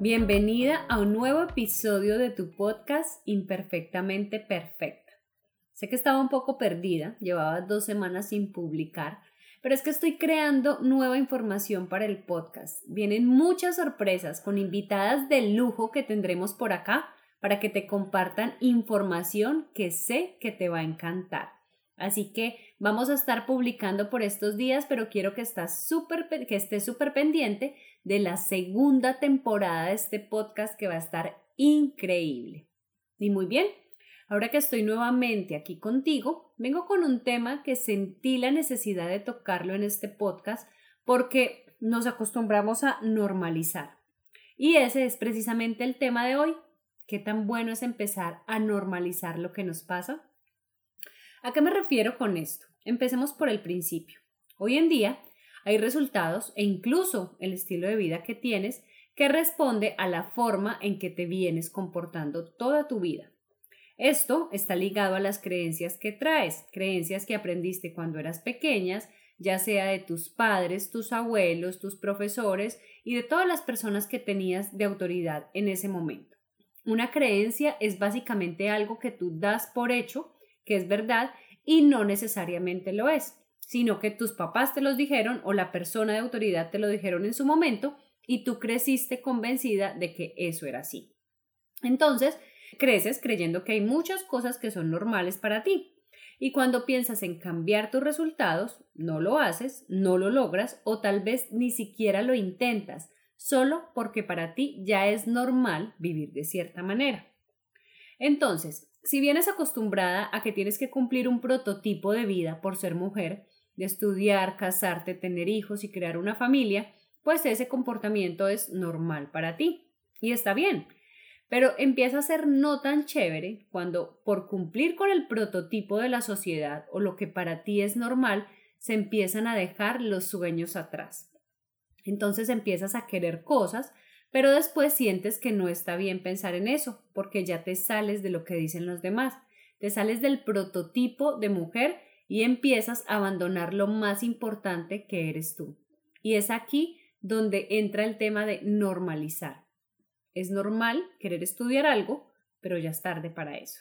Bienvenida a un nuevo episodio de tu podcast Imperfectamente Perfecta. Sé que estaba un poco perdida, llevaba dos semanas sin publicar, pero es que estoy creando nueva información para el podcast. Vienen muchas sorpresas con invitadas de lujo que tendremos por acá para que te compartan información que sé que te va a encantar. Así que vamos a estar publicando por estos días, pero quiero que, estás que estés súper pendiente de la segunda temporada de este podcast que va a estar increíble. Y muy bien, ahora que estoy nuevamente aquí contigo, vengo con un tema que sentí la necesidad de tocarlo en este podcast porque nos acostumbramos a normalizar. Y ese es precisamente el tema de hoy. ¿Qué tan bueno es empezar a normalizar lo que nos pasa? ¿A qué me refiero con esto? Empecemos por el principio. Hoy en día hay resultados e incluso el estilo de vida que tienes que responde a la forma en que te vienes comportando toda tu vida. Esto está ligado a las creencias que traes, creencias que aprendiste cuando eras pequeñas, ya sea de tus padres, tus abuelos, tus profesores y de todas las personas que tenías de autoridad en ese momento. Una creencia es básicamente algo que tú das por hecho que es verdad y no necesariamente lo es, sino que tus papás te los dijeron o la persona de autoridad te lo dijeron en su momento y tú creciste convencida de que eso era así. Entonces, creces creyendo que hay muchas cosas que son normales para ti. Y cuando piensas en cambiar tus resultados, no lo haces, no lo logras o tal vez ni siquiera lo intentas, solo porque para ti ya es normal vivir de cierta manera. Entonces, si vienes acostumbrada a que tienes que cumplir un prototipo de vida por ser mujer, de estudiar, casarte, tener hijos y crear una familia, pues ese comportamiento es normal para ti. Y está bien. Pero empieza a ser no tan chévere cuando por cumplir con el prototipo de la sociedad o lo que para ti es normal, se empiezan a dejar los sueños atrás. Entonces empiezas a querer cosas pero después sientes que no está bien pensar en eso, porque ya te sales de lo que dicen los demás, te sales del prototipo de mujer y empiezas a abandonar lo más importante que eres tú. Y es aquí donde entra el tema de normalizar. Es normal querer estudiar algo, pero ya es tarde para eso.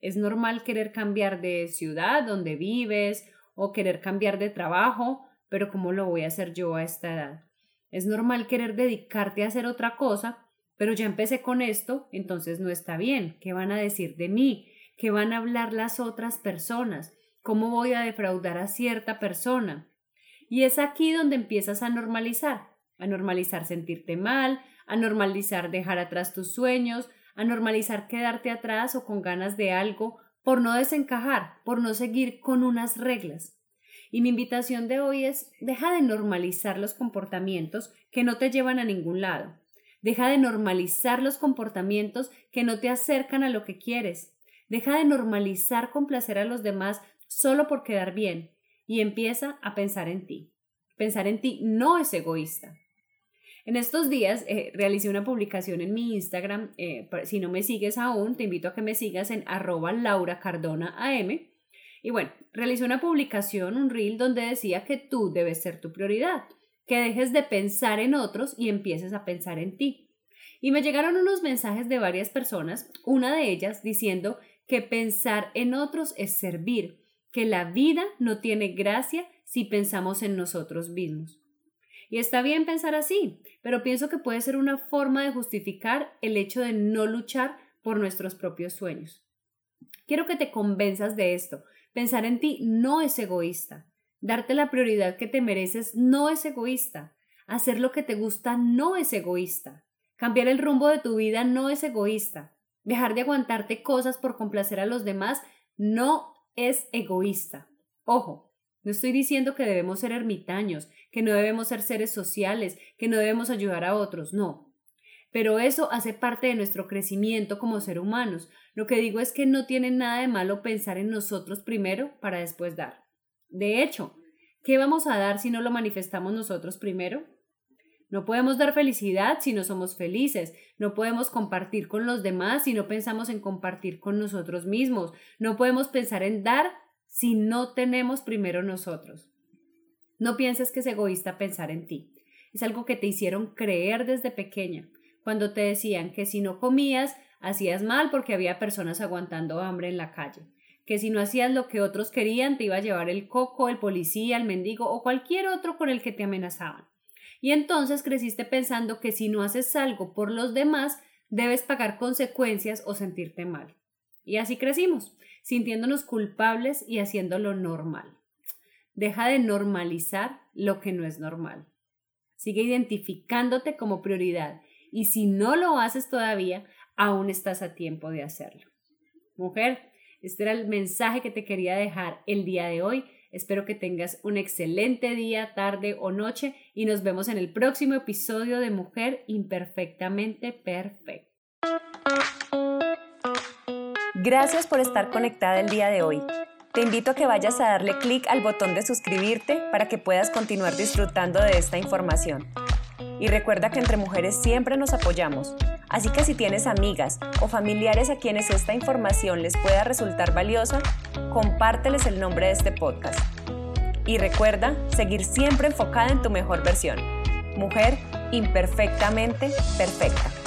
Es normal querer cambiar de ciudad donde vives o querer cambiar de trabajo, pero ¿cómo lo voy a hacer yo a esta edad? Es normal querer dedicarte a hacer otra cosa, pero ya empecé con esto, entonces no está bien. ¿Qué van a decir de mí? ¿Qué van a hablar las otras personas? ¿Cómo voy a defraudar a cierta persona? Y es aquí donde empiezas a normalizar, a normalizar sentirte mal, a normalizar dejar atrás tus sueños, a normalizar quedarte atrás o con ganas de algo por no desencajar, por no seguir con unas reglas. Y mi invitación de hoy es, deja de normalizar los comportamientos que no te llevan a ningún lado. Deja de normalizar los comportamientos que no te acercan a lo que quieres. Deja de normalizar complacer a los demás solo por quedar bien y empieza a pensar en ti. Pensar en ti no es egoísta. En estos días eh, realicé una publicación en mi Instagram. Eh, si no me sigues aún, te invito a que me sigas en arroba Laura Cardona AM y bueno, realicé una publicación, un reel, donde decía que tú debes ser tu prioridad, que dejes de pensar en otros y empieces a pensar en ti. Y me llegaron unos mensajes de varias personas, una de ellas diciendo que pensar en otros es servir, que la vida no tiene gracia si pensamos en nosotros mismos. Y está bien pensar así, pero pienso que puede ser una forma de justificar el hecho de no luchar por nuestros propios sueños. Quiero que te convenzas de esto. Pensar en ti no es egoísta. Darte la prioridad que te mereces no es egoísta. Hacer lo que te gusta no es egoísta. Cambiar el rumbo de tu vida no es egoísta. Dejar de aguantarte cosas por complacer a los demás no es egoísta. Ojo, no estoy diciendo que debemos ser ermitaños, que no debemos ser seres sociales, que no debemos ayudar a otros, no. Pero eso hace parte de nuestro crecimiento como ser humanos. Lo que digo es que no tiene nada de malo pensar en nosotros primero para después dar. De hecho, ¿qué vamos a dar si no lo manifestamos nosotros primero? No podemos dar felicidad si no somos felices, no podemos compartir con los demás si no pensamos en compartir con nosotros mismos, no podemos pensar en dar si no tenemos primero nosotros. No pienses que es egoísta pensar en ti. Es algo que te hicieron creer desde pequeña, cuando te decían que si no comías, hacías mal porque había personas aguantando hambre en la calle, que si no hacías lo que otros querían, te iba a llevar el coco, el policía, el mendigo o cualquier otro con el que te amenazaban. Y entonces creciste pensando que si no haces algo por los demás, debes pagar consecuencias o sentirte mal. Y así crecimos, sintiéndonos culpables y haciéndolo normal. Deja de normalizar lo que no es normal. Sigue identificándote como prioridad y si no lo haces todavía, aún estás a tiempo de hacerlo. Mujer, este era el mensaje que te quería dejar el día de hoy. Espero que tengas un excelente día, tarde o noche y nos vemos en el próximo episodio de Mujer Imperfectamente Perfecta. Gracias por estar conectada el día de hoy. Te invito a que vayas a darle clic al botón de suscribirte para que puedas continuar disfrutando de esta información. Y recuerda que entre mujeres siempre nos apoyamos, así que si tienes amigas o familiares a quienes esta información les pueda resultar valiosa, compárteles el nombre de este podcast. Y recuerda seguir siempre enfocada en tu mejor versión. Mujer imperfectamente perfecta.